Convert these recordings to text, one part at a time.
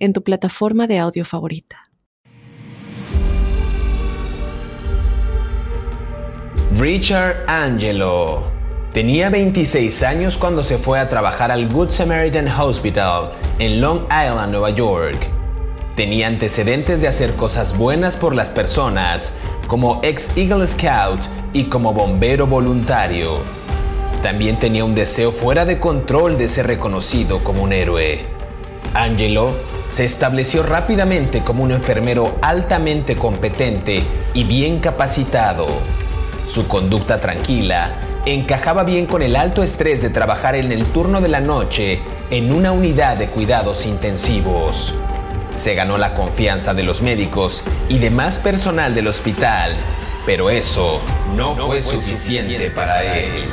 en tu plataforma de audio favorita. Richard Angelo tenía 26 años cuando se fue a trabajar al Good Samaritan Hospital en Long Island, Nueva York. Tenía antecedentes de hacer cosas buenas por las personas, como ex Eagle Scout y como bombero voluntario. También tenía un deseo fuera de control de ser reconocido como un héroe. Angelo se estableció rápidamente como un enfermero altamente competente y bien capacitado. Su conducta tranquila encajaba bien con el alto estrés de trabajar en el turno de la noche en una unidad de cuidados intensivos. Se ganó la confianza de los médicos y demás personal del hospital, pero eso no, fue, suficiente para él.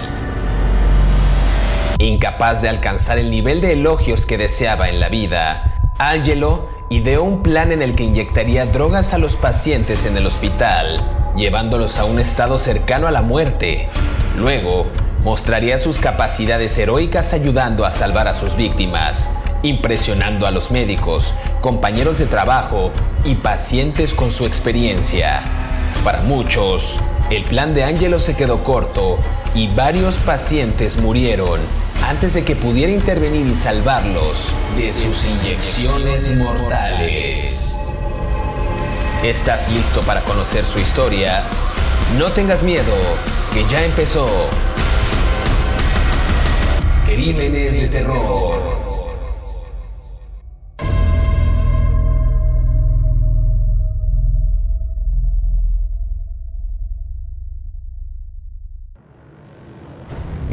Incapaz de alcanzar el nivel de elogios que deseaba en la vida, Angelo ideó un plan en el que inyectaría drogas a los pacientes en el hospital, llevándolos a un estado cercano a la muerte. Luego, mostraría sus capacidades heroicas ayudando a salvar a sus víctimas, impresionando a los médicos, compañeros de trabajo y pacientes con su experiencia. Para muchos, el plan de Angelo se quedó corto y varios pacientes murieron antes de que pudiera intervenir y salvarlos de sus inyecciones mortales. ¿Estás listo para conocer su historia? No tengas miedo, que ya empezó. Crímenes de terror.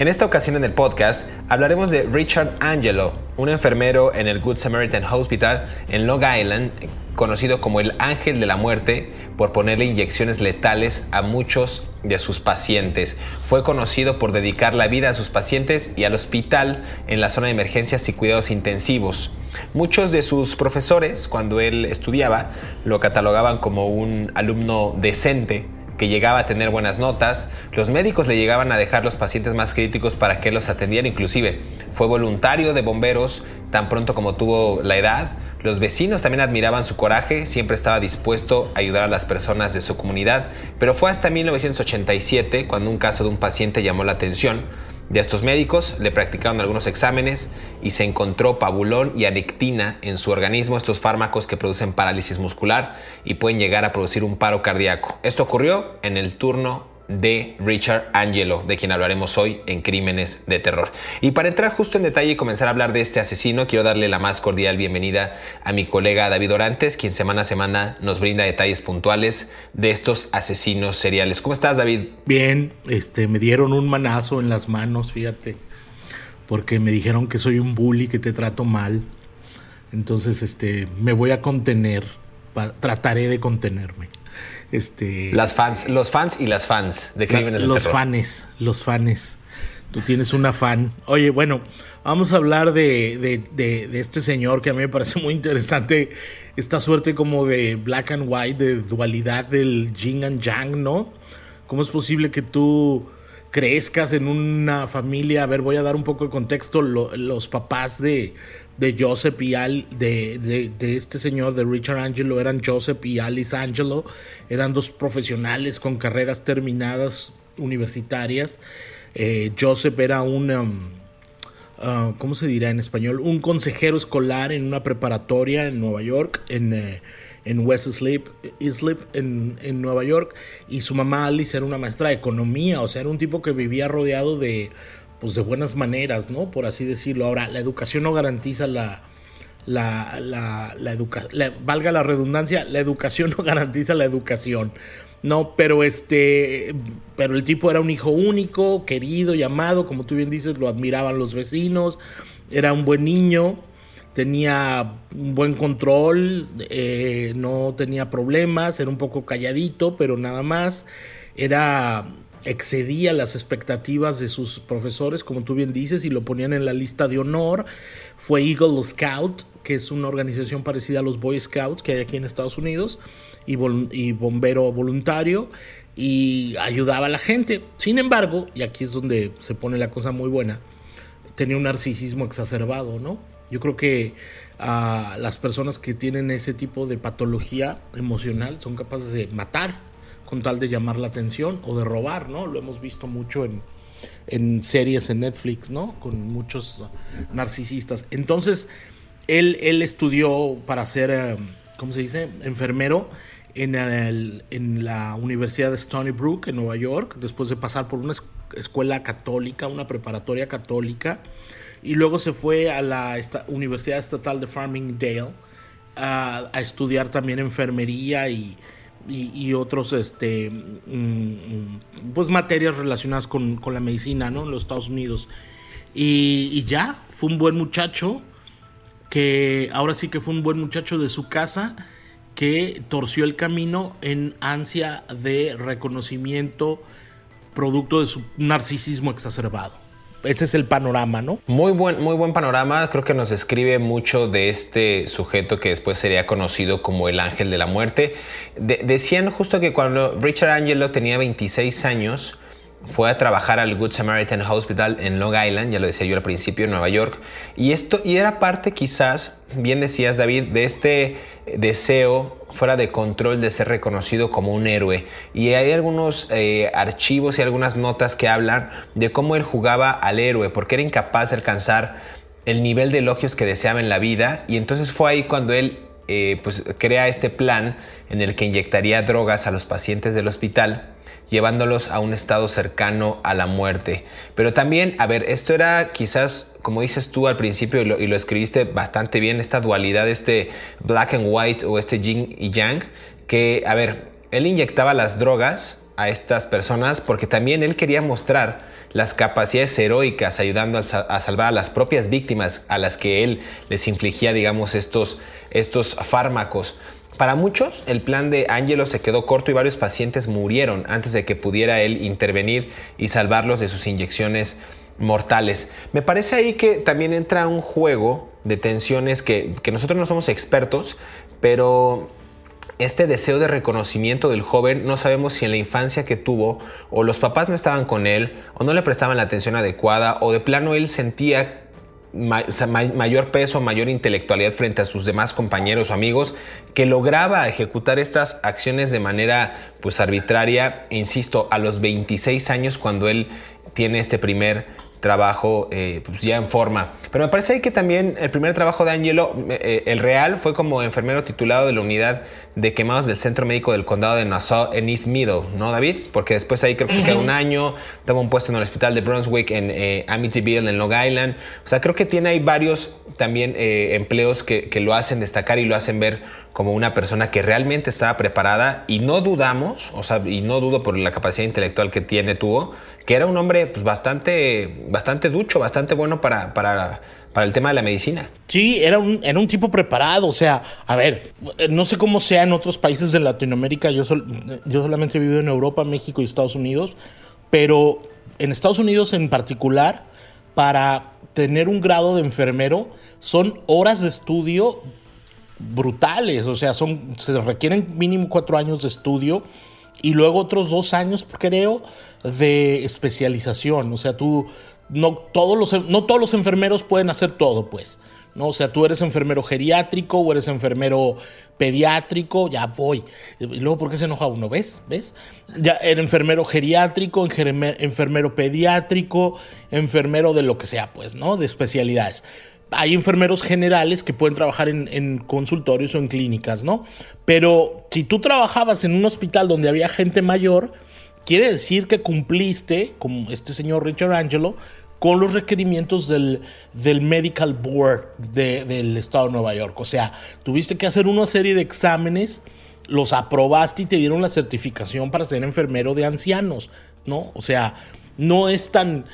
En esta ocasión en el podcast hablaremos de Richard Angelo, un enfermero en el Good Samaritan Hospital en Long Island, conocido como el Ángel de la Muerte por ponerle inyecciones letales a muchos de sus pacientes. Fue conocido por dedicar la vida a sus pacientes y al hospital en la zona de emergencias y cuidados intensivos. Muchos de sus profesores, cuando él estudiaba, lo catalogaban como un alumno decente que llegaba a tener buenas notas, los médicos le llegaban a dejar los pacientes más críticos para que los atendieran inclusive. Fue voluntario de bomberos tan pronto como tuvo la edad. Los vecinos también admiraban su coraje, siempre estaba dispuesto a ayudar a las personas de su comunidad, pero fue hasta 1987 cuando un caso de un paciente llamó la atención de estos médicos le practicaron algunos exámenes y se encontró pabulón y anectina en su organismo, estos fármacos que producen parálisis muscular y pueden llegar a producir un paro cardíaco. Esto ocurrió en el turno de Richard Angelo, de quien hablaremos hoy en Crímenes de Terror. Y para entrar justo en detalle y comenzar a hablar de este asesino, quiero darle la más cordial bienvenida a mi colega David Orantes, quien semana a semana nos brinda detalles puntuales de estos asesinos seriales. ¿Cómo estás, David? Bien, este, me dieron un manazo en las manos, fíjate, porque me dijeron que soy un bully, que te trato mal. Entonces, este, me voy a contener, trataré de contenerme. Este, las fans, los fans y las fans de Crímenes la, Los fans, los fans. Tú tienes una fan. Oye, bueno, vamos a hablar de, de, este señor que a mí me parece muy interesante. Esta suerte como de black and white, de dualidad del yin and yang, ¿no? ¿Cómo es posible que tú crezcas en una familia? A ver, voy a dar un poco de contexto. los papás de, de Joseph y Al, de, de, este señor, de Richard Angelo, eran Joseph y Alice Angelo, eran dos profesionales con carreras terminadas universitarias. Eh, Joseph era un, um, uh, ¿cómo se dirá en español? Un consejero escolar en una preparatoria en Nueva York, en, eh, en West Islip, Islip en, en Nueva York, y su mamá Alice era una maestra de economía, o sea, era un tipo que vivía rodeado de pues de buenas maneras, ¿no? Por así decirlo. Ahora, la educación no garantiza la, la, la, la educación, valga la redundancia, la educación no garantiza la educación. No, pero este, pero el tipo era un hijo único, querido, llamado, como tú bien dices, lo admiraban los vecinos, era un buen niño, tenía un buen control, eh, no tenía problemas, era un poco calladito, pero nada más, era excedía las expectativas de sus profesores, como tú bien dices, y lo ponían en la lista de honor. Fue Eagle Scout, que es una organización parecida a los Boy Scouts que hay aquí en Estados Unidos y, bombero voluntario y ayudaba a la gente. Sin embargo, y aquí es donde se pone la cosa muy buena, tenía un narcisismo exacerbado, ¿no? Yo creo que a las personas que tienen ese tipo de patología emocional son capaces de matar con tal de llamar la atención o de robar, ¿no? Lo hemos visto mucho en, en series en Netflix, ¿no? Con muchos narcisistas. Entonces, él, él estudió para ser, eh, ¿cómo se dice? Enfermero en, el, en la Universidad de Stony Brook, en Nueva York, después de pasar por una escuela católica, una preparatoria católica, y luego se fue a la Universidad Estatal de Farmingdale a, a estudiar también enfermería y, y, otros este mm, mm, pues materias relacionadas con, con, la medicina ¿no? en los Estados Unidos y, y, ya fue un buen muchacho que ahora sí que fue un buen muchacho de su casa que torció el camino en ansia de reconocimiento producto de su narcisismo exacerbado. Ese es el panorama, ¿no? Muy buen, muy buen panorama. Creo que nos describe mucho de este sujeto que después sería conocido como el ángel de la muerte. decían justo que cuando Richard Angelo tenía 26 años, fue a trabajar al Good Samaritan Hospital en Long Island, ya lo decía yo al principio, en Nueva York. Y esto, y era parte quizás, bien decías David, de este deseo fuera de control de ser reconocido como un héroe. Y hay algunos eh, archivos y algunas notas que hablan de cómo él jugaba al héroe, porque era incapaz de alcanzar el nivel de elogios que deseaba en la vida. Y entonces fue ahí cuando él eh, pues, crea este plan en el que inyectaría drogas a los pacientes del hospital llevándolos a un estado cercano a la muerte. Pero también, a ver, esto era quizás, como dices tú al principio y lo, escribiste bastante bien, esta dualidad, este black and white o este yin y yang, que, a ver, él inyectaba las drogas a estas personas porque también él quería mostrar las capacidades heroicas ayudando a, salvar a las propias víctimas a las que él les infligía, digamos, estos, estos fármacos. Para muchos, el plan de Angelo se quedó corto y varios pacientes murieron antes de que pudiera él intervenir y salvarlos de sus inyecciones mortales. Me parece ahí que también entra un juego de tensiones que, nosotros no somos expertos, pero este deseo de reconocimiento del joven no sabemos si en la infancia que tuvo o los papás no estaban con él o no le prestaban la atención adecuada o de plano él sentía mayor peso, mayor intelectualidad frente a sus demás compañeros o amigos, que lograba ejecutar estas acciones de manera pues arbitraria, insisto, a los 26 años cuando él tiene este primer trabajo eh, pues ya en forma. Pero me parece que también el primer trabajo de Angelo, eh, el real, fue como enfermero titulado de la unidad de quemados del Centro Médico del Condado de Nassau en East Middle, ¿no, David? Porque después ahí creo que se quedó un año, toma un puesto en el hospital de Brunswick en eh, Amityville, en Long Island. O sea, creo que tiene ahí varios también empleos que, que lo hacen destacar y lo hacen ver como una persona que realmente estaba preparada y no dudamos, o sea, y no dudo por la capacidad intelectual que tiene, tuvo, que era un hombre pues, bastante, bastante ducho, bastante bueno para, para, para el tema de la medicina. Sí, era un, era un tipo preparado, o sea, a ver, no sé cómo sea en otros países de Latinoamérica, yo, yo solamente he vivido en Europa, México y Estados Unidos, pero en Estados Unidos en particular, para tener un grado de enfermero, son horas de estudio brutales, o sea, son, se requieren mínimo cuatro años de estudio y luego otros dos años, creo, de especialización. O sea, tú, no todos los, no todos los enfermeros pueden hacer todo, pues. ¿no? O sea, tú eres enfermero geriátrico o eres enfermero pediátrico, ya voy. Y luego, ¿por qué se enoja uno? ¿Ves? ¿Ves? Ya, eres enfermero geriátrico, enfermero pediátrico, enfermero de lo que sea, pues, ¿no? De especialidades hay enfermeros generales que pueden trabajar en, consultorios o en clínicas, ¿no? Pero si tú trabajabas en un hospital donde había gente mayor, quiere decir que cumpliste, como este señor Richard Angelo, con los requerimientos del, del Medical Board del Estado de Nueva York. O sea, tuviste que hacer una serie de exámenes, los aprobaste y te dieron la certificación para ser enfermero de ancianos, ¿no? O sea, no es tan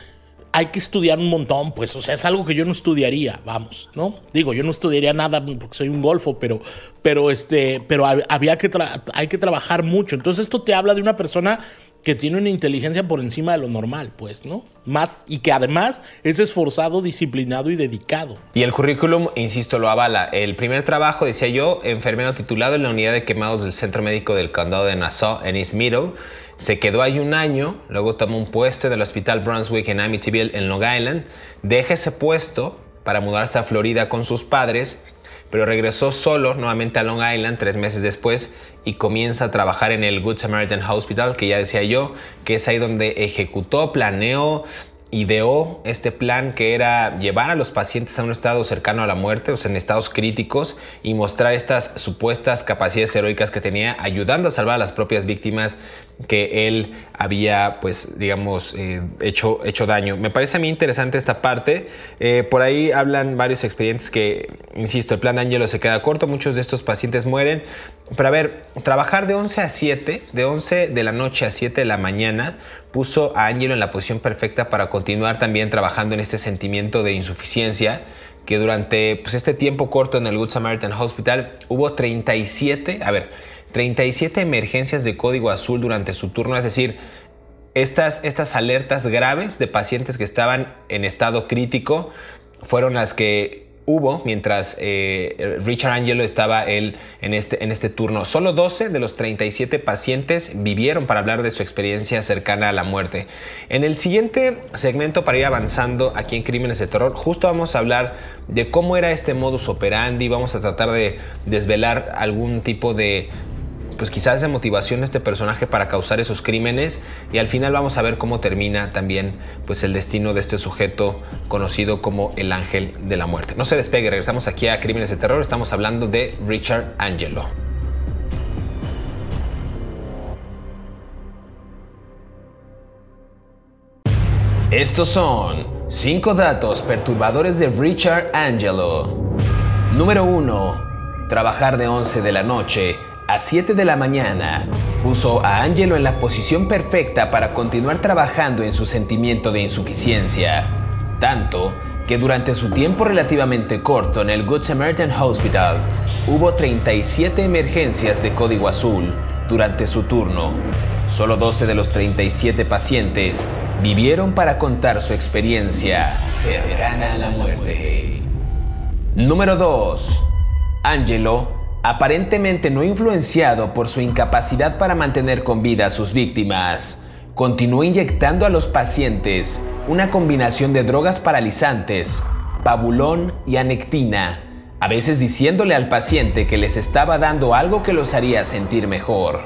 hay que estudiar un montón, pues, o sea, es algo que yo no estudiaría, vamos, ¿no? Digo, yo no estudiaría nada porque soy un golfo, pero, pero, este, pero había que, hay que trabajar mucho. Entonces esto te habla de una persona que tiene una inteligencia por encima de lo normal, pues, ¿no? Más, y que además es esforzado, disciplinado y dedicado. Y el currículum, insisto, lo avala. El primer trabajo, decía yo, enfermero titulado en la unidad de quemados del Centro Médico del Condado de Nassau, en East Middle. Se quedó ahí un año, luego tomó un puesto del Hospital Brunswick en Amityville, en Long Island. Deja ese puesto para mudarse a Florida con sus padres pero regresó solo nuevamente a Long Island tres meses después y comienza a trabajar en el Good Samaritan Hospital, que ya decía yo, que es ahí donde ejecutó, planeó, ideó este plan que era llevar a los pacientes a un estado cercano a la muerte, o sea, en estados críticos, y mostrar estas supuestas capacidades heroicas que tenía, ayudando a salvar a las propias víctimas que él había, pues, digamos, eh, hecho, hecho daño. Me parece a mí interesante esta parte. Eh, por ahí hablan varios expedientes que, insisto, el plan de Angelo se queda corto, muchos de estos pacientes mueren. Pero a ver, trabajar de 11 a 7, de 11 de la noche a 7 de la mañana, puso a Angelo en la posición perfecta para continuar también trabajando en este sentimiento de insuficiencia que durante pues, este tiempo corto en el Good Samaritan Hospital hubo 37, a ver, 37 emergencias de código azul durante su turno, es decir, estas, estas alertas graves de pacientes que estaban en estado crítico fueron las que hubo mientras eh, Richard Angelo estaba él en este, en este turno. Solo 12 de los 37 pacientes vivieron para hablar de su experiencia cercana a la muerte. En el siguiente segmento, para ir avanzando aquí en Crímenes de Terror, justo vamos a hablar de cómo era este modus operandi, vamos a tratar de desvelar algún tipo de pues quizás de motivación este personaje para causar esos crímenes y al final vamos a ver cómo termina también pues el destino de este sujeto conocido como el ángel de la muerte. No se despegue, regresamos aquí a Crímenes de Terror, estamos hablando de Richard Angelo. Estos son 5 datos perturbadores de Richard Angelo. Número 1. Trabajar de 11 de la noche a 7 de la mañana, puso a Angelo en la posición perfecta para continuar trabajando en su sentimiento de insuficiencia, tanto que durante su tiempo relativamente corto en el Good Samaritan Hospital hubo 37 emergencias de código azul durante su turno. Solo 12 de los 37 pacientes vivieron para contar su experiencia cercana a la muerte. Número 2. Angelo aparentemente no influenciado por su incapacidad para mantener con vida a sus víctimas, continuó inyectando a los pacientes una combinación de drogas paralizantes, pabulón y anectina, a veces diciéndole al paciente que les estaba dando algo que los haría sentir mejor.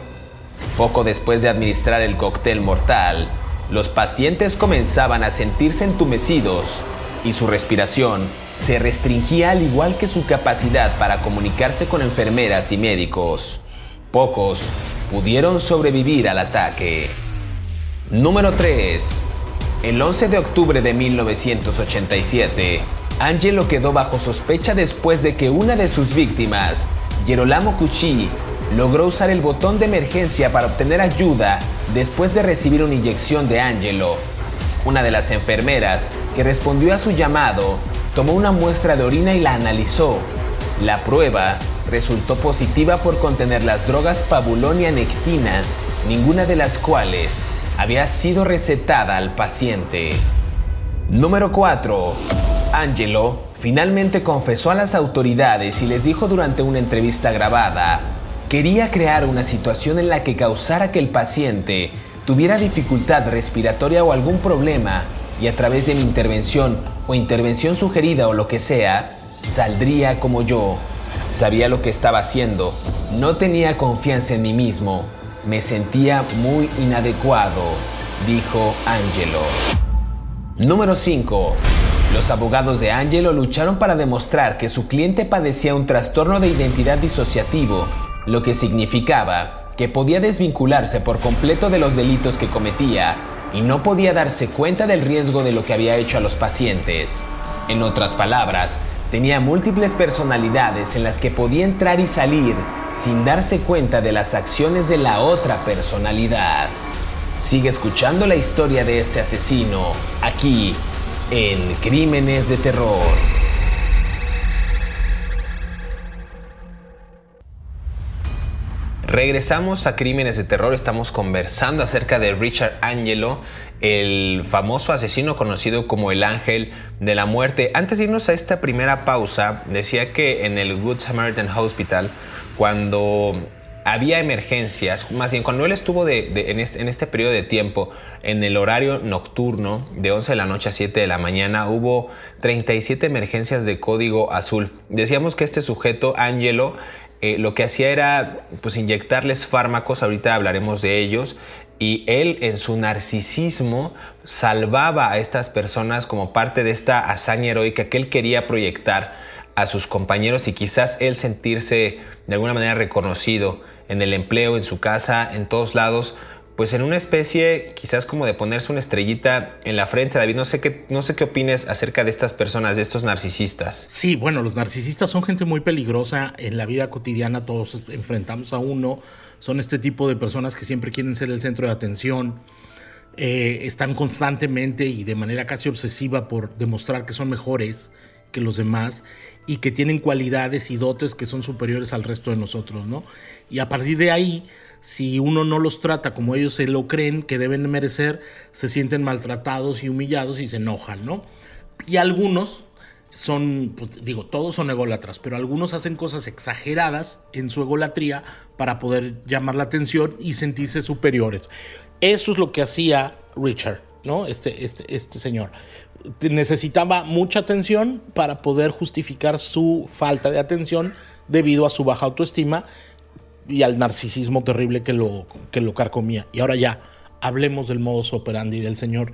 Poco después de administrar el cóctel mortal, los pacientes comenzaban a sentirse entumecidos y su respiración se restringía al igual que su capacidad para comunicarse con enfermeras y médicos. Pocos pudieron sobrevivir al ataque. Número 3. El 11 de octubre de 1987, Angelo quedó bajo sospecha después de que una de sus víctimas, Gerolamo Cucci, logró usar el botón de emergencia para obtener ayuda después de recibir una inyección de Angelo. Una de las enfermeras que respondió a su llamado tomó una muestra de orina y la analizó. La prueba resultó positiva por contener las drogas pabulón y ninguna de las cuales había sido recetada al paciente. Número 4. Angelo finalmente confesó a las autoridades y les dijo durante una entrevista grabada, quería crear una situación en la que causara que el paciente tuviera dificultad respiratoria o algún problema y a través de mi intervención o intervención sugerida o lo que sea, saldría como yo. Sabía lo que estaba haciendo, no tenía confianza en mí mismo, me sentía muy inadecuado, dijo Angelo. Número 5. Los abogados de Angelo lucharon para demostrar que su cliente padecía un trastorno de identidad disociativo, lo que significaba que podía desvincularse por completo de los delitos que cometía y no podía darse cuenta del riesgo de lo que había hecho a los pacientes. En otras palabras, tenía múltiples personalidades en las que podía entrar y salir sin darse cuenta de las acciones de la otra personalidad. Sigue escuchando la historia de este asesino aquí en Crímenes de Terror. Regresamos a Crímenes de Terror, estamos conversando acerca de Richard Angelo, el famoso asesino conocido como el Ángel de la Muerte. Antes de irnos a esta primera pausa, decía que en el Good Samaritan Hospital, cuando había emergencias, más bien cuando él estuvo en, este, en, este, periodo de tiempo, en el horario nocturno, de 11 de la noche a 7 de la mañana, hubo 37 emergencias de código azul. Decíamos que este sujeto, Angelo, eh, lo que hacía era pues inyectarles fármacos, ahorita hablaremos de ellos, y él en su narcisismo salvaba a estas personas como parte de esta hazaña heroica que él quería proyectar a sus compañeros y quizás él sentirse de alguna manera reconocido en el empleo, en su casa, en todos lados, pues en una especie quizás como de ponerse una estrellita en la frente, David, no sé qué no sé qué opines acerca de estas personas, de estos narcisistas. Sí, bueno, los narcisistas son gente muy peligrosa en la vida cotidiana, todos enfrentamos a uno, son este tipo de personas que siempre quieren ser el centro de atención, eh, están constantemente y de manera casi obsesiva por demostrar que son mejores que los demás y que tienen cualidades y dotes que son superiores al resto de nosotros, ¿no? Y a partir de ahí si uno no los trata como ellos se lo creen que deben merecer, se sienten maltratados y humillados y se enojan, ¿no? Y algunos son, pues, digo, todos son ególatras, pero algunos hacen cosas exageradas en su egolatría para poder llamar la atención y sentirse superiores. Eso es lo que hacía Richard, ¿no? Este, este, este señor. Necesitaba mucha atención para poder justificar su falta de atención debido a su baja autoestima y al narcisismo terrible que lo, que lo carcomía. Y ahora ya, hablemos del modus operandi del señor.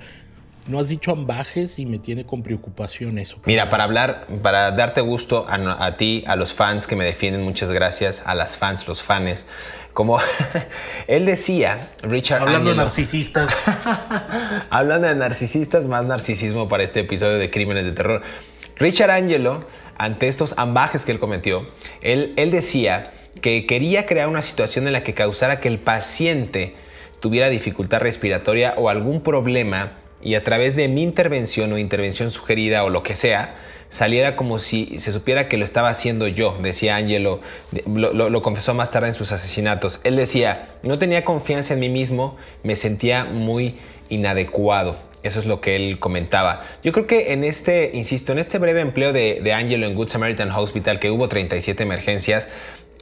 No has dicho ambajes y me tiene con preocupación eso. Mira, para hablar, para darte gusto a, ti, a los fans que me defienden, muchas gracias, a las fans, los fans. Como él decía, Richard Hablando de narcisistas. Hablando de narcisistas, más narcisismo para este episodio de Crímenes de Terror. Richard Angelo, ante estos ambajes que él cometió, él, él decía que quería crear una situación en la que causara que el paciente tuviera dificultad respiratoria o algún problema y a través de mi intervención o intervención sugerida o lo que sea, saliera como si se supiera que lo estaba haciendo yo, decía Angelo, lo, confesó más tarde en sus asesinatos. Él decía, no tenía confianza en mí mismo, me sentía muy inadecuado. Eso es lo que él comentaba. Yo creo que en este, insisto, en este breve empleo de, de Angelo en Good Samaritan Hospital, que hubo 37 emergencias,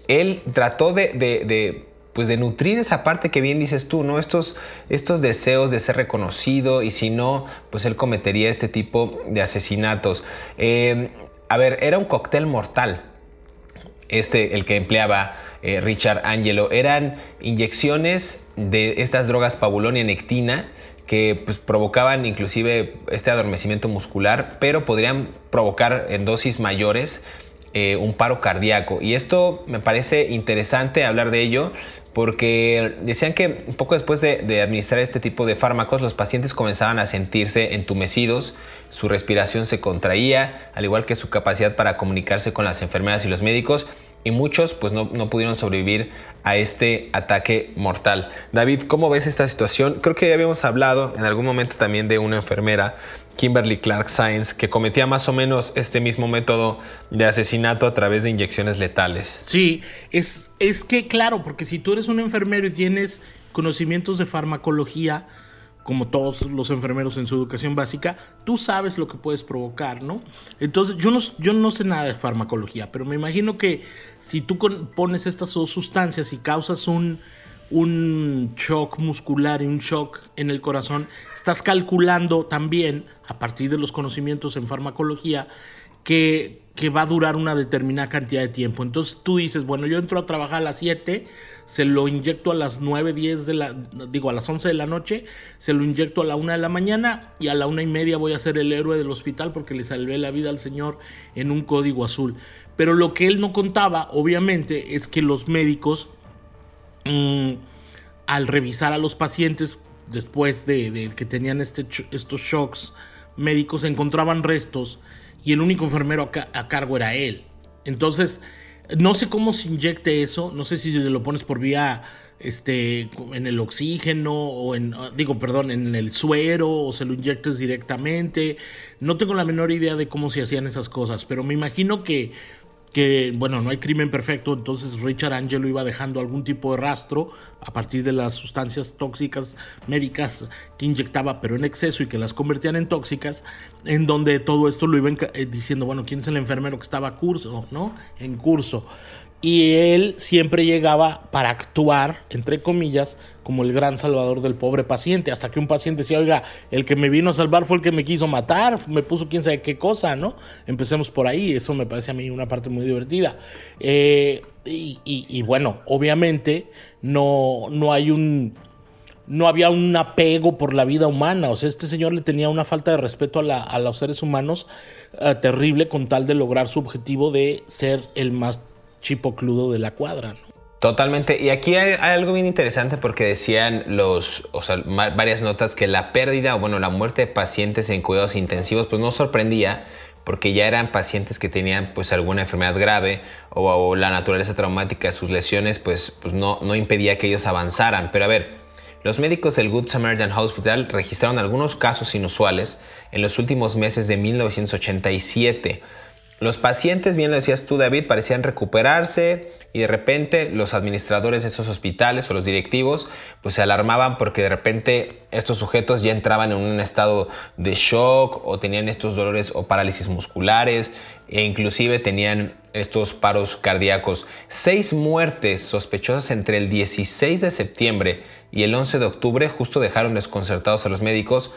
él trató de, pues de nutrir esa parte que bien dices tú, ¿no? Estos, estos deseos de ser reconocido y si no, pues él cometería este tipo de asesinatos. Eh, a ver, era un cóctel mortal. Este, el que empleaba eh, Richard Angelo, eran inyecciones de estas drogas pabulonia nectina que pues, provocaban inclusive este adormecimiento muscular, pero podrían provocar en dosis mayores eh, un paro cardíaco. Y esto me parece interesante hablar de ello porque decían que poco después de, administrar este tipo de fármacos, los pacientes comenzaban a sentirse entumecidos, su respiración se contraía, al igual que su capacidad para comunicarse con las enfermeras y los médicos, y muchos pues no, no, pudieron sobrevivir a este ataque mortal. David, ¿cómo ves esta situación? Creo que ya habíamos hablado en algún momento también de una enfermera Kimberly Clark Science, que cometía más o menos este mismo método de asesinato a través de inyecciones letales. Sí, es, es que claro, porque si tú eres un enfermero y tienes conocimientos de farmacología, como todos los enfermeros en su educación básica, tú sabes lo que puedes provocar, ¿no? Entonces, yo no, yo no sé nada de farmacología, pero me imagino que si tú pones estas dos sustancias y causas un, un shock muscular y un shock en el corazón, estás calculando también, a partir de los conocimientos en farmacología, que, va a durar una determinada cantidad de tiempo. Entonces tú dices, bueno, yo entro a trabajar a las 7, se lo inyecto a las 9, 10 de la, digo, a las 11 de la noche, se lo inyecto a la 1 de la mañana y a la una y media voy a ser el héroe del hospital porque le salvé la vida al señor en un código azul. Pero lo que él no contaba, obviamente, es que los médicos Mm, al revisar a los pacientes después de, que tenían este, estos shocks médicos, encontraban restos y el único enfermero a, cargo era él. Entonces, no sé cómo se inyecte eso, no sé si se lo pones por vía este en el oxígeno o en digo perdón en el suero o se lo inyectes directamente no tengo la menor idea de cómo se hacían esas cosas pero me imagino que que, bueno, no hay crimen perfecto, entonces Richard Angelo iba dejando algún tipo de rastro a partir de las sustancias tóxicas médicas que inyectaba, pero en exceso y que las convertían en tóxicas, en donde todo esto lo iban eh, diciendo, bueno, ¿quién es el enfermero que estaba curso, no? En curso y él siempre llegaba para actuar, entre comillas, como el gran salvador del pobre paciente, hasta que un paciente decía, oiga, el que me vino a salvar fue el que me quiso matar, me puso quién sabe qué cosa, ¿no? Empecemos por ahí, eso me parece a mí una parte muy divertida. Eh, y, bueno, obviamente no, no hay un... No había un apego por la vida humana, o sea, este señor le tenía una falta de respeto a, a los seres humanos eh, terrible con tal de lograr su objetivo de ser el más chipocludo de la cuadra. Totalmente. Y aquí hay, algo bien interesante porque decían los, o sea, varias notas que la pérdida o bueno, la muerte de pacientes en cuidados intensivos pues no sorprendía porque ya eran pacientes que tenían pues alguna enfermedad grave o, la naturaleza traumática de sus lesiones pues, pues no, no impedía que ellos avanzaran. Pero a ver, los médicos del Good Samaritan Hospital registraron algunos casos inusuales en los últimos meses de 1987 los pacientes, bien lo decías tú David, parecían recuperarse y de repente los administradores de esos hospitales o los directivos pues se alarmaban porque de repente estos sujetos ya entraban en un estado de shock o tenían estos dolores o parálisis musculares e inclusive tenían estos paros cardíacos. Seis muertes sospechosas entre el 16 de septiembre y el 11 de octubre justo dejaron desconcertados a los médicos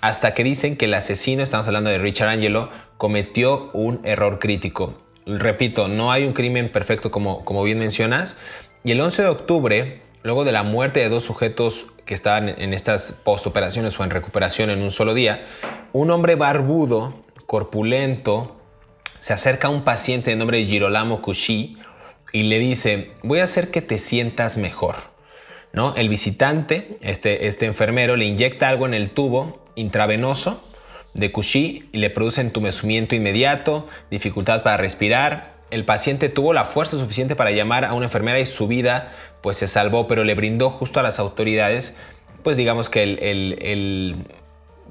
hasta que dicen que el asesino, estamos hablando de Richard Angelo, cometió un error crítico. Repito, no hay un crimen perfecto como, como bien mencionas. Y el 11 de octubre, luego de la muerte de dos sujetos que estaban en estas postoperaciones o en recuperación en un solo día, un hombre barbudo, corpulento, se acerca a un paciente de nombre Girolamo Cushi y le dice, voy a hacer que te sientas mejor. ¿No? El visitante, este, este enfermero, le inyecta algo en el tubo intravenoso de Cushy y le produce entumecimiento inmediato, dificultad para respirar. El paciente tuvo la fuerza suficiente para llamar a una enfermera y su vida pues se salvó, pero le brindó justo a las autoridades pues digamos que el,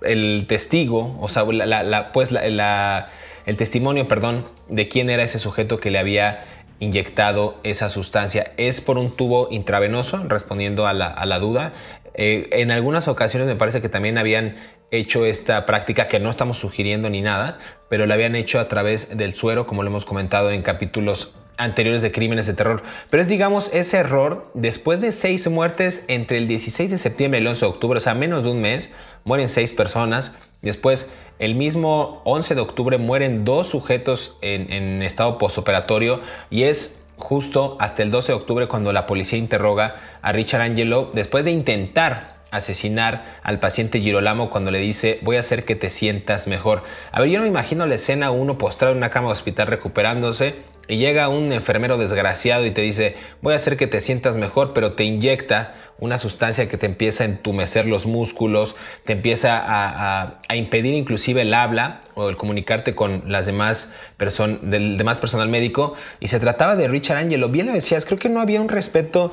el, testigo, o sea, la, pues el testimonio, perdón, de quién era ese sujeto que le había inyectado esa sustancia. Es por un tubo intravenoso, respondiendo a la, a la duda. Eh, en algunas ocasiones me parece que también habían hecho esta práctica que no estamos sugiriendo ni nada, pero la habían hecho a través del suero, como lo hemos comentado en capítulos anteriores de crímenes de terror. Pero es, digamos, ese error, después de seis muertes entre el 16 de septiembre y el 11 de octubre, o sea, menos de un mes, mueren seis personas. Después, el mismo 11 de octubre mueren dos sujetos en, en estado postoperatorio y es justo hasta el 12 de octubre cuando la policía interroga a Richard Angelo después de intentar asesinar al paciente Girolamo cuando le dice voy a hacer que te sientas mejor. A ver, yo no me imagino la escena uno postrado en una cama de hospital recuperándose y llega un enfermero desgraciado y te dice voy a hacer que te sientas mejor, pero te inyecta una sustancia que te empieza a entumecer los músculos, te empieza a, impedir inclusive el habla o el comunicarte con las demás personas, del demás personal médico. Y se trataba de Richard Angelo. Bien lo decías, creo que no había un respeto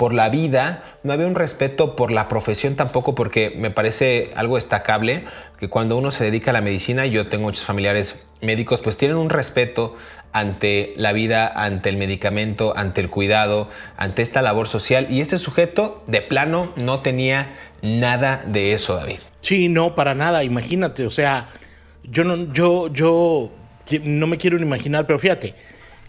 por la vida, no había un respeto por la profesión tampoco, porque me parece algo destacable que cuando uno se dedica a la medicina, yo tengo muchos familiares médicos, pues tienen un respeto ante la vida, ante el medicamento, ante el cuidado, ante esta labor social. Y este sujeto de plano no tenía nada de eso, David. Sí, no, para nada, imagínate, o sea, yo no, yo, yo no me quiero imaginar, pero fíjate,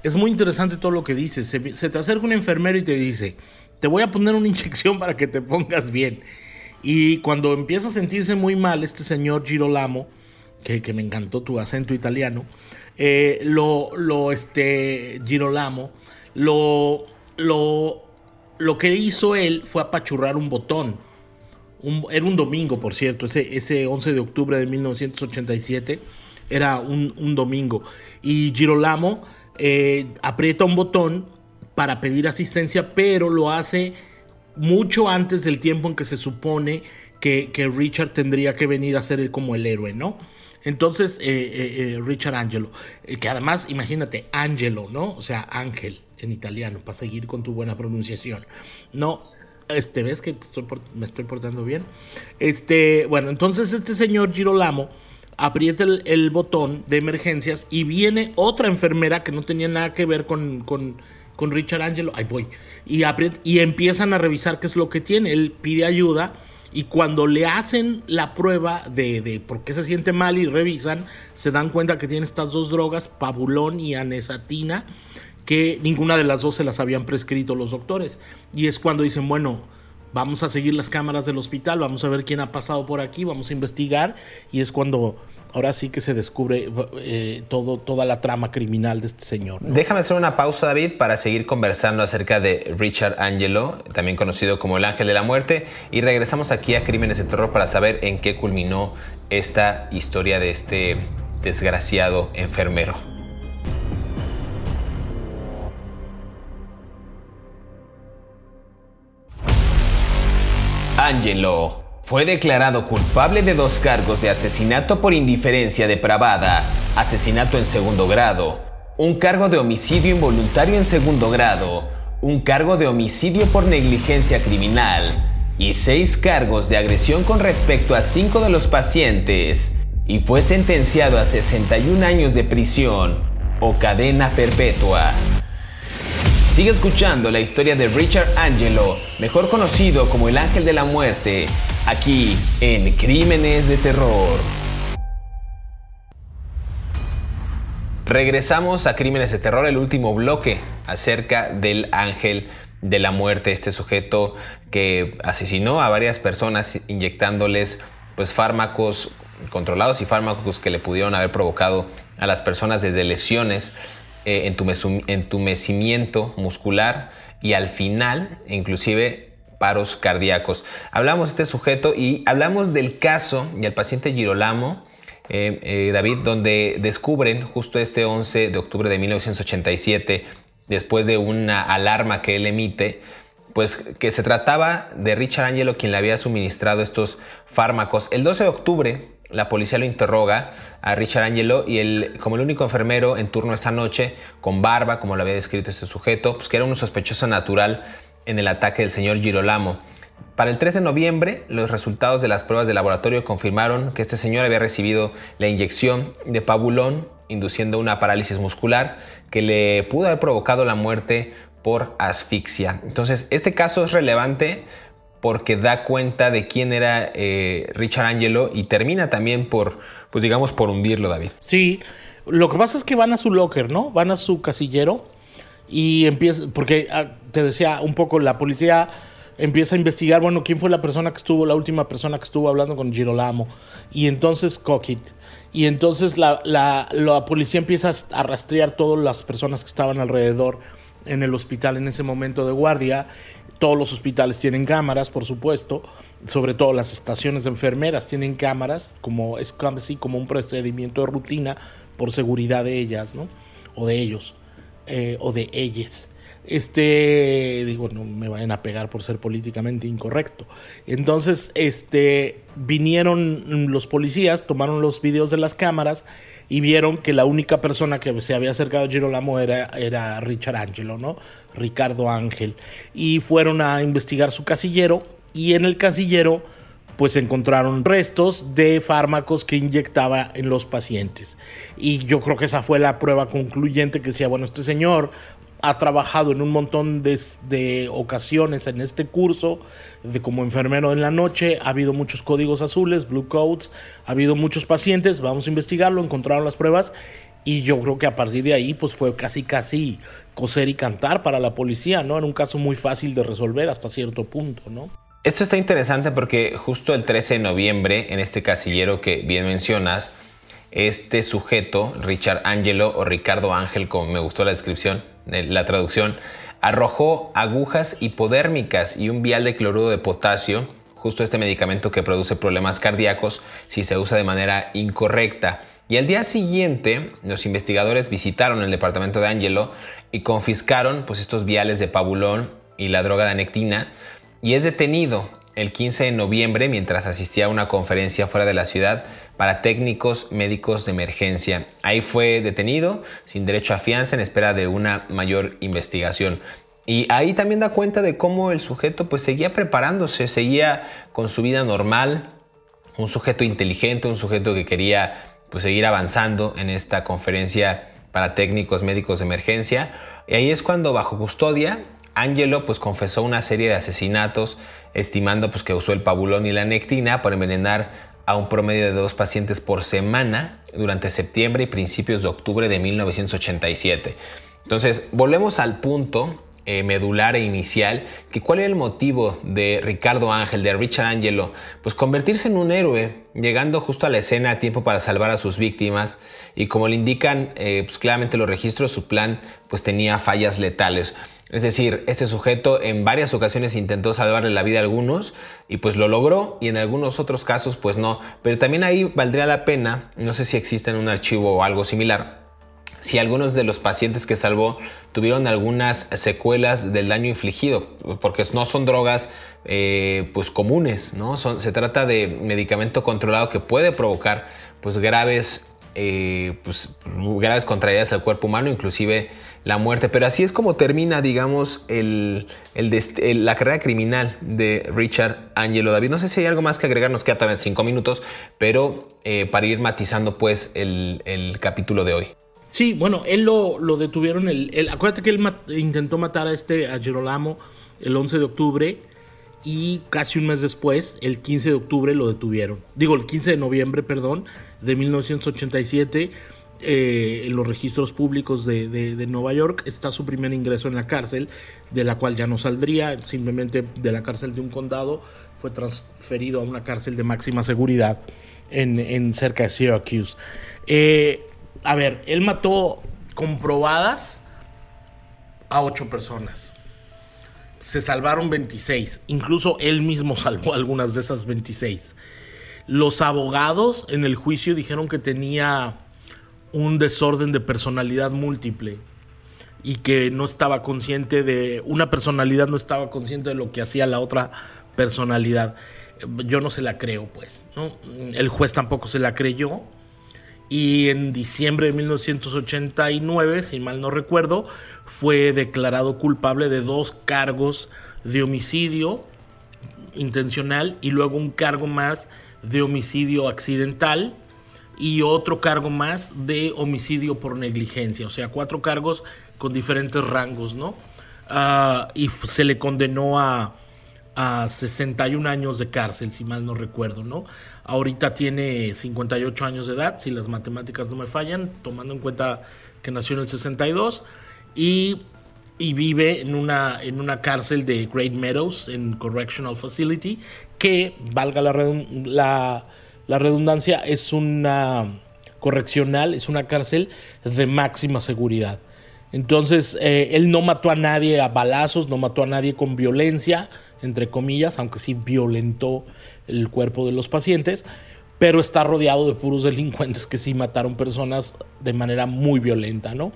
es muy interesante todo lo que dices. Se, se te acerca un enfermero y te dice, te voy a poner una inyección para que te pongas bien. Y cuando empieza a sentirse muy mal este señor Girolamo, que, que me encantó tu acento italiano, eh, lo, lo, este, Girolamo, lo, lo, lo que hizo él fue apachurrar un botón. era un domingo, por cierto, ese, ese 11 de octubre de 1987 era un, un domingo. Y Girolamo eh, aprieta un botón para pedir asistencia, pero lo hace mucho antes del tiempo en que se supone que, Richard tendría que venir a ser como el héroe, ¿no? Entonces, eh, eh, eh, Richard Angelo, que además, imagínate, Angelo, ¿no? O sea, ángel en italiano, para seguir con tu buena pronunciación. No, este, ¿ves que me estoy portando bien? Este, bueno, entonces este señor Girolamo aprieta el, botón de emergencias y viene otra enfermera que no tenía nada que ver con, con Richard Angelo. Ahí voy. Y, y empiezan a revisar qué es lo que tiene. Él pide ayuda y cuando le hacen la prueba de, de, por qué se siente mal y revisan, se dan cuenta que tiene estas dos drogas, pabulón y anesatina, que ninguna de las dos se las habían prescrito los doctores. Y es cuando dicen, bueno, vamos a seguir las cámaras del hospital, vamos a ver quién ha pasado por aquí, vamos a investigar. Y es cuando ahora sí que se descubre eh, todo, toda la trama criminal de este señor. Déjame hacer una pausa, David, para seguir conversando acerca de Richard Angelo, también conocido como el Ángel de la Muerte, y regresamos aquí a Crímenes de Terror para saber en qué culminó esta historia de este desgraciado enfermero. Angelo fue declarado culpable de dos cargos de asesinato por indiferencia depravada, asesinato en segundo grado, un cargo de homicidio involuntario en segundo grado, un cargo de homicidio por negligencia criminal y seis cargos de agresión con respecto a cinco de los pacientes, y fue sentenciado a 61 años de prisión o cadena perpetua. Sigue escuchando la historia de Richard Angelo, mejor conocido como el Ángel de la Muerte, aquí en Crímenes de Terror. Regresamos a Crímenes de Terror, el último bloque acerca del Ángel de la Muerte, este sujeto que asesinó a varias personas inyectándoles pues fármacos controlados y fármacos que le pudieron haber provocado a las personas desde lesiones eh, entumecimiento muscular y al final inclusive paros cardíacos. Hablamos de este sujeto y hablamos del caso y el paciente Girolamo, eh, eh, David, donde descubren justo este 11 de octubre de 1987, después de una alarma que él emite, pues que se trataba de Richard Angelo quien le había suministrado estos fármacos. El 12 de octubre la policía lo interroga a Richard Angelo y él, como el único enfermero en turno esa noche, con barba, como lo había descrito este sujeto, pues que era un sospechoso natural en el ataque del señor Girolamo. Para el 3 de noviembre, los resultados de las pruebas de laboratorio confirmaron que este señor había recibido la inyección de pabulón, induciendo una parálisis muscular que le pudo haber provocado la muerte por asfixia. Entonces, este caso es relevante porque da cuenta de quién era eh, Richard Angelo y termina también por, pues digamos, por hundirlo, David. Sí, lo que pasa es que van a su locker, ¿no? Van a su casillero y empieza, porque ah, te decía un poco, la policía empieza a investigar, bueno, quién fue la persona que estuvo, la última persona que estuvo hablando con Girolamo. Y entonces Cockit. Y entonces la, la, la policía empieza a rastrear todas las personas que estaban alrededor en el hospital en ese momento de guardia. Todos los hospitales tienen cámaras, por supuesto. Sobre todo las estaciones de enfermeras tienen cámaras, como es así como un procedimiento de rutina por seguridad de ellas, ¿no? O de ellos, eh, o de ellas. Este, digo, no me vayan a pegar por ser políticamente incorrecto. Entonces, este, vinieron los policías, tomaron los videos de las cámaras y vieron que la única persona que se había acercado a Girolamo era, era Richard Angelo, ¿no? Ricardo Ángel. Y fueron a investigar su casillero y en el casillero pues encontraron restos de fármacos que inyectaba en los pacientes. Y yo creo que esa fue la prueba concluyente que decía, bueno, este señor ha trabajado en un montón de, ocasiones en este curso de como enfermero en la noche, ha habido muchos códigos azules, blue codes, ha habido muchos pacientes, vamos a investigarlo, encontraron las pruebas y yo creo que a partir de ahí pues fue casi casi coser y cantar para la policía, ¿no? Era un caso muy fácil de resolver hasta cierto punto, ¿no? Esto está interesante porque justo el 13 de noviembre, en este casillero que bien mencionas, este sujeto, Richard Angelo o Ricardo Ángel, como me gustó la descripción, eh, la traducción, arrojó agujas hipodérmicas y un vial de cloruro de potasio, justo este medicamento que produce problemas cardíacos si se usa de manera incorrecta. Y al día siguiente, los investigadores visitaron el departamento de Angelo y confiscaron pues, estos viales de pabulón y la droga de anectina y es detenido el 15 de noviembre mientras asistía a una conferencia fuera de la ciudad para técnicos médicos de emergencia. Ahí fue detenido sin derecho a fianza en espera de una mayor investigación. Y ahí también da cuenta de cómo el sujeto pues seguía preparándose, seguía con su vida normal, un sujeto inteligente, un sujeto que quería pues seguir avanzando en esta conferencia para técnicos médicos de emergencia. Y ahí es cuando bajo custodia Angelo pues confesó una serie de asesinatos, estimando pues que usó el pabulón y la nectina para envenenar a un promedio de dos pacientes por semana durante septiembre y principios de octubre de 1987. Entonces, volvemos al punto eh, medular e inicial, que cuál era el motivo de Ricardo Ángel, de Richard Angelo, pues convertirse en un héroe, llegando justo a la escena a tiempo para salvar a sus víctimas y como le indican eh, pues claramente los registros, su plan pues tenía fallas letales. Es decir, este sujeto en varias ocasiones intentó salvarle la vida a algunos y pues lo logró y en algunos otros casos pues no. Pero también ahí valdría la pena, no sé si existe en un archivo o algo similar, si algunos de los pacientes que salvó tuvieron algunas secuelas del daño infligido, porque no son drogas eh, pues comunes, ¿no? Se trata de medicamento controlado que puede provocar pues graves eh, pues, graves contrariedades al cuerpo humano, inclusive la muerte. Pero así es como termina, digamos, la carrera criminal de Richard Angelo David. No sé si hay algo más que agregar, nos queda también cinco minutos, pero eh, para ir matizando pues el, capítulo de hoy. Sí, bueno, él lo, lo detuvieron, el, acuérdate que él intentó matar a este, a Girolamo, el 11 de octubre y casi un mes después, el 15 de octubre, lo detuvieron. Digo, el 15 de noviembre, perdón, de 1987, eh, en los registros públicos de, de, Nueva York está su primer ingreso en la cárcel, de la cual ya no saldría, simplemente de la cárcel de un condado fue transferido a una cárcel de máxima seguridad en, en cerca de Syracuse. Eh, a ver, él mató comprobadas a ocho personas se salvaron 26. Incluso él mismo salvó algunas de esas 26. Los abogados en el juicio dijeron que tenía un desorden de personalidad múltiple y que no estaba consciente de una personalidad no estaba consciente de lo que hacía la otra personalidad. Yo no se la creo, pues, El juez tampoco se la creyó. Y en diciembre de 1989, si mal no recuerdo, fue declarado culpable de dos cargos de homicidio intencional y luego un cargo más de homicidio accidental y otro cargo más de homicidio por negligencia, o sea, cuatro cargos con diferentes rangos, ¿no? Ah, y se le condenó a, a 61 años de cárcel, si mal no recuerdo, ¿no? Ahorita tiene 58 años de edad, si las matemáticas no me fallan, tomando en cuenta que nació en el 62 y, vive en una, en una cárcel de Great Meadows, en Correctional Facility, que, valga la, la, redundancia, es una correccional, es una cárcel de máxima seguridad. Entonces, eh, él no mató a nadie a balazos, no mató a nadie con violencia, entre comillas, aunque sí violentó el cuerpo de los pacientes, pero está rodeado de puros delincuentes que sí mataron personas de manera muy violenta, ¿no?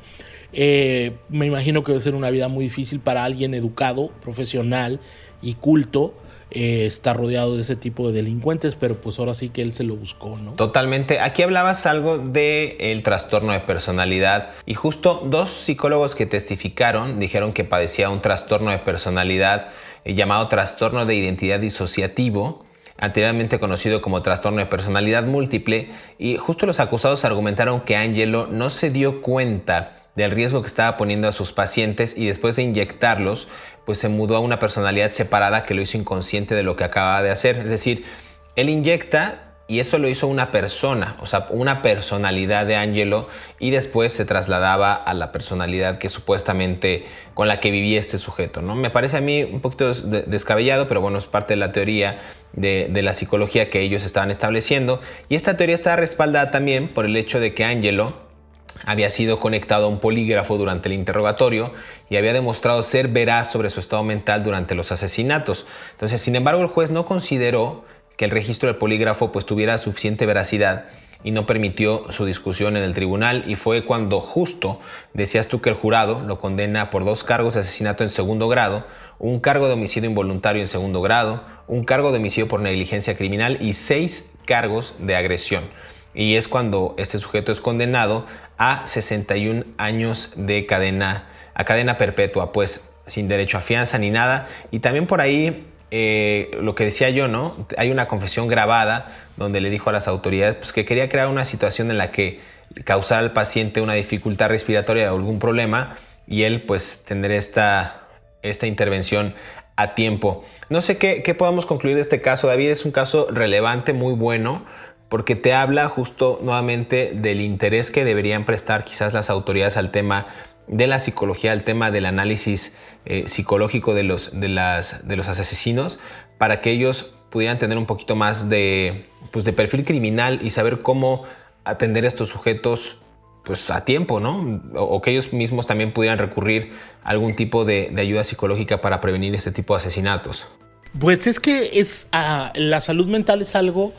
Eh, me imagino que debe ser una vida muy difícil para alguien educado, profesional y culto. Eh, estar rodeado de ese tipo de delincuentes, pero pues ahora sí que él se lo buscó, ¿no? Totalmente. Aquí hablabas algo del el trastorno de personalidad y justo dos psicólogos que testificaron dijeron que padecía un trastorno de personalidad eh, llamado trastorno de identidad disociativo anteriormente conocido como trastorno de personalidad múltiple, y justo los acusados argumentaron que Angelo no se dio cuenta del riesgo que estaba poniendo a sus pacientes y después de inyectarlos, pues se mudó a una personalidad separada que lo hizo inconsciente de lo que acababa de hacer. Es decir, él inyecta y eso lo hizo una persona, o sea, una personalidad de Angelo y después se trasladaba a la personalidad que supuestamente con la que vivía este sujeto, ¿no? Me parece a mí un poquito descabellado, pero bueno, es parte de la teoría de, la psicología que ellos estaban estableciendo y esta teoría está respaldada también por el hecho de que Angelo había sido conectado a un polígrafo durante el interrogatorio y había demostrado ser veraz sobre su estado mental durante los asesinatos. Entonces, sin embargo, el juez no consideró que el registro del polígrafo pues tuviera suficiente veracidad y no permitió su discusión en el tribunal y fue cuando justo decías tú que el jurado lo condena por dos cargos de asesinato en segundo grado, un cargo de homicidio involuntario en segundo grado, un cargo de homicidio por negligencia criminal y seis cargos de agresión. Y es cuando este sujeto es condenado a 61 años de cadena, a cadena perpetua, pues sin derecho a fianza ni nada. Y también por ahí eh, lo que decía yo, ¿no? Hay una confesión grabada donde le dijo a las autoridades pues, que quería crear una situación en la que causara al paciente una dificultad respiratoria o algún problema y él pues tener esta, esta intervención a tiempo. No sé qué, qué podamos concluir de este caso, David, es un caso relevante, muy bueno, porque te habla justo nuevamente del interés que deberían prestar quizás las autoridades al tema de la psicología, al tema del análisis eh, psicológico de los, de, las, de los asesinos, para que ellos pudieran tener un poquito más de, pues de perfil criminal y saber cómo atender a estos sujetos pues a tiempo, ¿no? O, que ellos mismos también pudieran recurrir a algún tipo de, ayuda psicológica para prevenir este tipo de asesinatos. Pues es que es ah, la salud mental es algo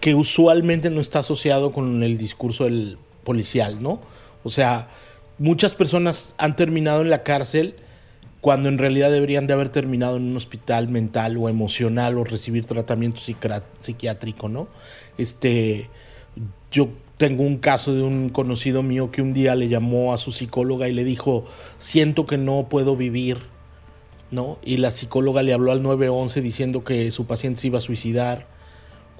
que usualmente no está asociado con el discurso del policial, ¿no? O sea, muchas personas han terminado en la cárcel cuando en realidad deberían de haber terminado en un hospital mental o emocional o recibir tratamiento psiquiátrico, ¿no? Este, yo tengo un caso de un conocido mío que un día le llamó a su psicóloga y le dijo, siento que no puedo vivir, ¿no? Y la psicóloga le habló al 911 diciendo que su paciente se iba a suicidar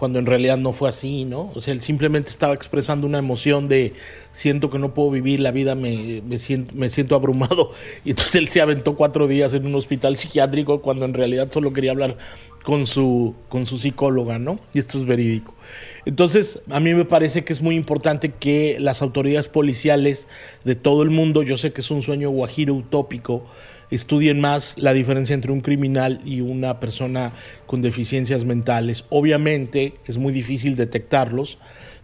cuando en realidad no fue así, ¿no? O sea, él simplemente estaba expresando una emoción de siento que no puedo vivir, la vida me, me, siento, me siento abrumado. Y entonces él se aventó cuatro días en un hospital psiquiátrico cuando en realidad solo quería hablar con su, con su psicóloga, ¿no? Y esto es verídico. Entonces, a mí me parece que es muy importante que las autoridades policiales de todo el mundo, yo sé que es un sueño guajiro utópico, estudien más la diferencia entre un criminal y una persona con deficiencias mentales. Obviamente es muy difícil detectarlos,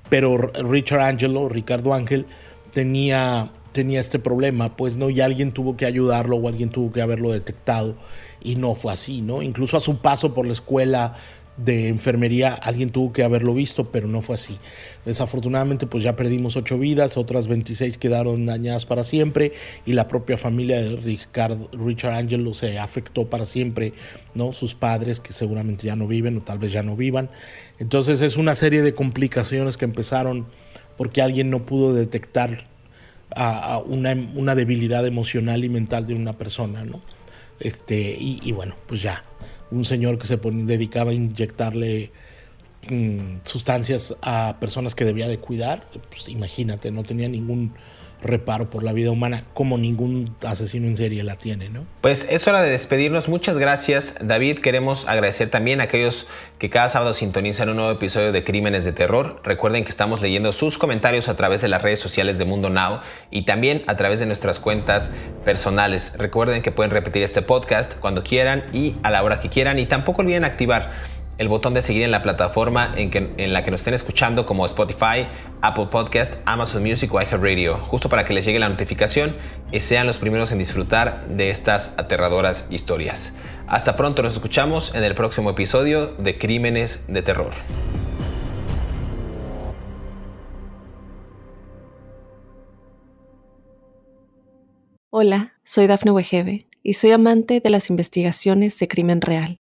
pero Richard Angelo, Ricardo Ángel, tenía, tenía este problema, pues no, y alguien tuvo que ayudarlo o alguien tuvo que haberlo detectado y no fue así, ¿no? Incluso a su paso por la escuela de enfermería alguien tuvo que haberlo visto, pero no fue así. Desafortunadamente, pues ya perdimos ocho vidas, otras 26 quedaron dañadas para siempre y la propia familia de Richard Angelo se afectó para siempre, ¿no? Sus padres que seguramente ya no viven o tal vez ya no vivan. Entonces es una serie de complicaciones que empezaron porque alguien no pudo detectar a, una, una, debilidad emocional y mental de una persona, ¿no? Este, y bueno, pues ya un señor que se dedicaba a inyectarle mm, sustancias a personas que debía de cuidar, pues imagínate, no tenía ningún reparo por la vida humana como ningún asesino en serie la tiene, ¿no? Pues es hora de despedirnos. Muchas gracias, David. Queremos agradecer también a aquellos que cada sábado sintonizan un nuevo episodio de Crímenes de Terror. Recuerden que estamos leyendo sus comentarios a través de las redes sociales de Mundo Now y también a través de nuestras cuentas personales. Recuerden que pueden repetir este podcast cuando quieran y a la hora que quieran y tampoco olviden activar el botón de seguir en la plataforma en, que, en, la que nos estén escuchando como Spotify, Apple Podcast, Amazon Music o iHeartRadio, justo para que les llegue la notificación y sean los primeros en disfrutar de estas aterradoras historias. Hasta pronto, nos escuchamos en el próximo episodio de Crímenes de Terror. Hola, soy Dafne Wegebe y soy amante de las investigaciones de crimen real